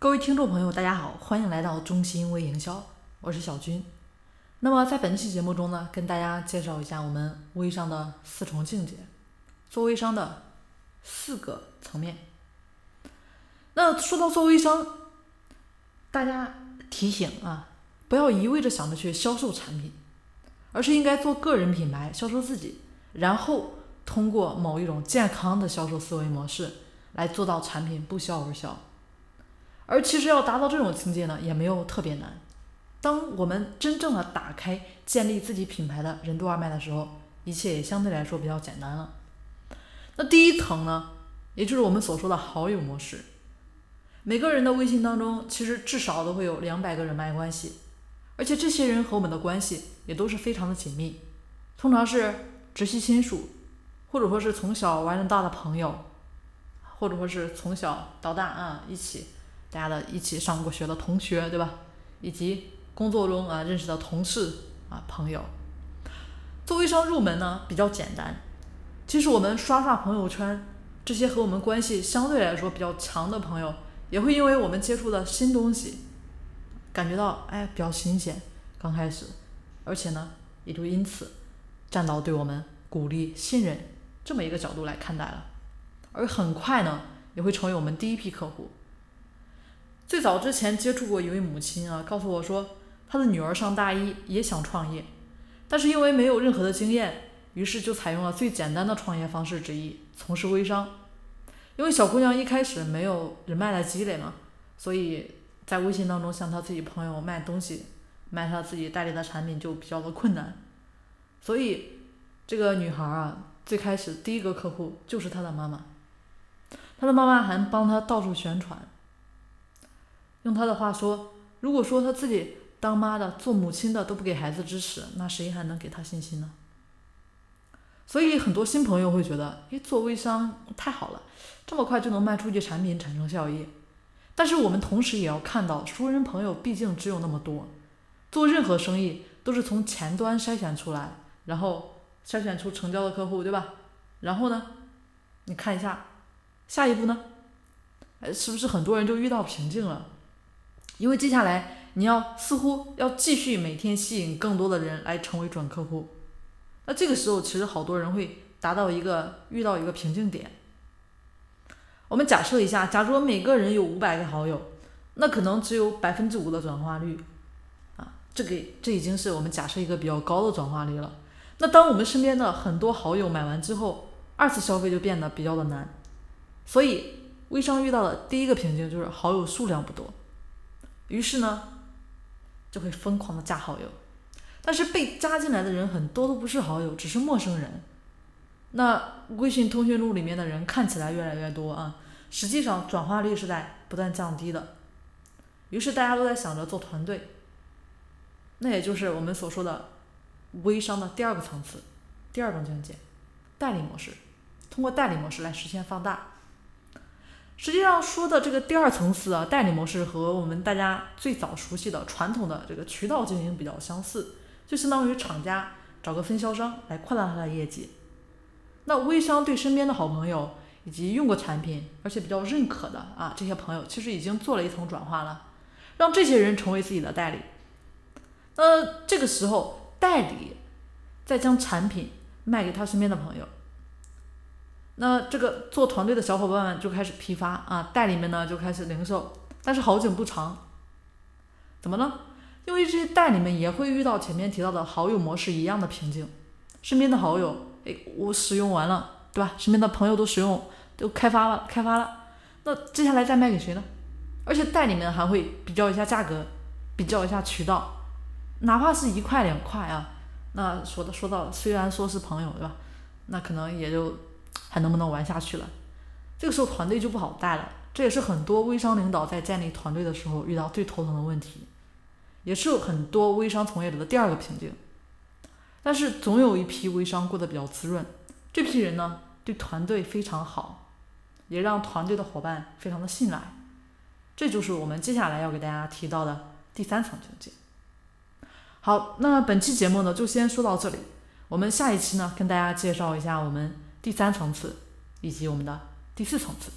各位听众朋友，大家好，欢迎来到中心微营销，我是小军。那么在本期节目中呢，跟大家介绍一下我们微商的四重境界，做微商的四个层面。那说到做微商，大家提醒啊，不要一味的想着去销售产品，而是应该做个人品牌，销售自己，然后通过某一种健康的销售思维模式来做到产品不销而销。而其实要达到这种境界呢，也没有特别难。当我们真正的打开建立自己品牌的任督二脉的时候，一切也相对来说比较简单了。那第一层呢，也就是我们所说的好友模式。每个人的微信当中，其实至少都会有两百个人脉关系，而且这些人和我们的关系也都是非常的紧密，通常是直系亲属，或者说是从小玩到大的朋友，或者说是从小到大啊一起大家的一起上过学的同学，对吧？以及工作中啊认识的同事啊朋友。做微商入门呢比较简单，其实我们刷刷朋友圈，这些和我们关系相对来说比较强的朋友。也会因为我们接触的新东西，感觉到哎比较新鲜，刚开始，而且呢也就因此站到对我们鼓励、信任这么一个角度来看待了，而很快呢也会成为我们第一批客户。最早之前接触过一位母亲啊，告诉我说她的女儿上大一也想创业，但是因为没有任何的经验，于是就采用了最简单的创业方式之一，从事微商。因为小姑娘一开始没有人脉的积累嘛，所以在微信当中向她自己朋友卖东西，卖她自己代理的产品就比较的困难，所以这个女孩啊，最开始第一个客户就是她的妈妈，她的妈妈还帮她到处宣传。用他的话说，如果说他自己当妈的、做母亲的都不给孩子支持，那谁还能给他信心呢？所以很多新朋友会觉得，诶，做微商太好了，这么快就能卖出去产品，产生效益。但是我们同时也要看到，熟人朋友毕竟只有那么多，做任何生意都是从前端筛选出来，然后筛选出成交的客户，对吧？然后呢，你看一下下一步呢，哎，是不是很多人就遇到瓶颈了？因为接下来你要似乎要继续每天吸引更多的人来成为准客户。那这个时候，其实好多人会达到一个遇到一个瓶颈点。我们假设一下，假如每个人有五百个好友，那可能只有百分之五的转化率，啊，这个这已经是我们假设一个比较高的转化率了。那当我们身边的很多好友买完之后，二次消费就变得比较的难。所以微商遇到的第一个瓶颈就是好友数量不多，于是呢，就会疯狂的加好友。但是被加进来的人很多都不是好友，只是陌生人。那微信通讯录里面的人看起来越来越多啊，实际上转化率是在不断降低的。于是大家都在想着做团队，那也就是我们所说的微商的第二个层次，第二种境界，代理模式，通过代理模式来实现放大。实际上说的这个第二层次啊，代理模式和我们大家最早熟悉的传统的这个渠道经营比较相似。就相当于厂家找个分销商来扩大他的业绩。那微商对身边的好朋友以及用过产品而且比较认可的啊这些朋友，其实已经做了一层转化了，让这些人成为自己的代理。那这个时候，代理再将产品卖给他身边的朋友。那这个做团队的小伙伴们就开始批发啊，代理们呢就开始零售。但是好景不长，怎么呢？因为这些代理们也会遇到前面提到的好友模式一样的瓶颈，身边的好友，哎，我使用完了，对吧？身边的朋友都使用，都开发了，开发了，那接下来再卖给谁呢？而且代理们还会比较一下价格，比较一下渠道，哪怕是一块两块啊，那说的说到，虽然说是朋友，对吧？那可能也就还能不能玩下去了。这个时候团队就不好带了，这也是很多微商领导在建立团队的时候遇到最头疼的问题。也是很多微商从业者的第二个瓶颈，但是总有一批微商过得比较滋润，这批人呢对团队非常好，也让团队的伙伴非常的信赖，这就是我们接下来要给大家提到的第三层境界。好，那本期节目呢就先说到这里，我们下一期呢跟大家介绍一下我们第三层次以及我们的第四层次。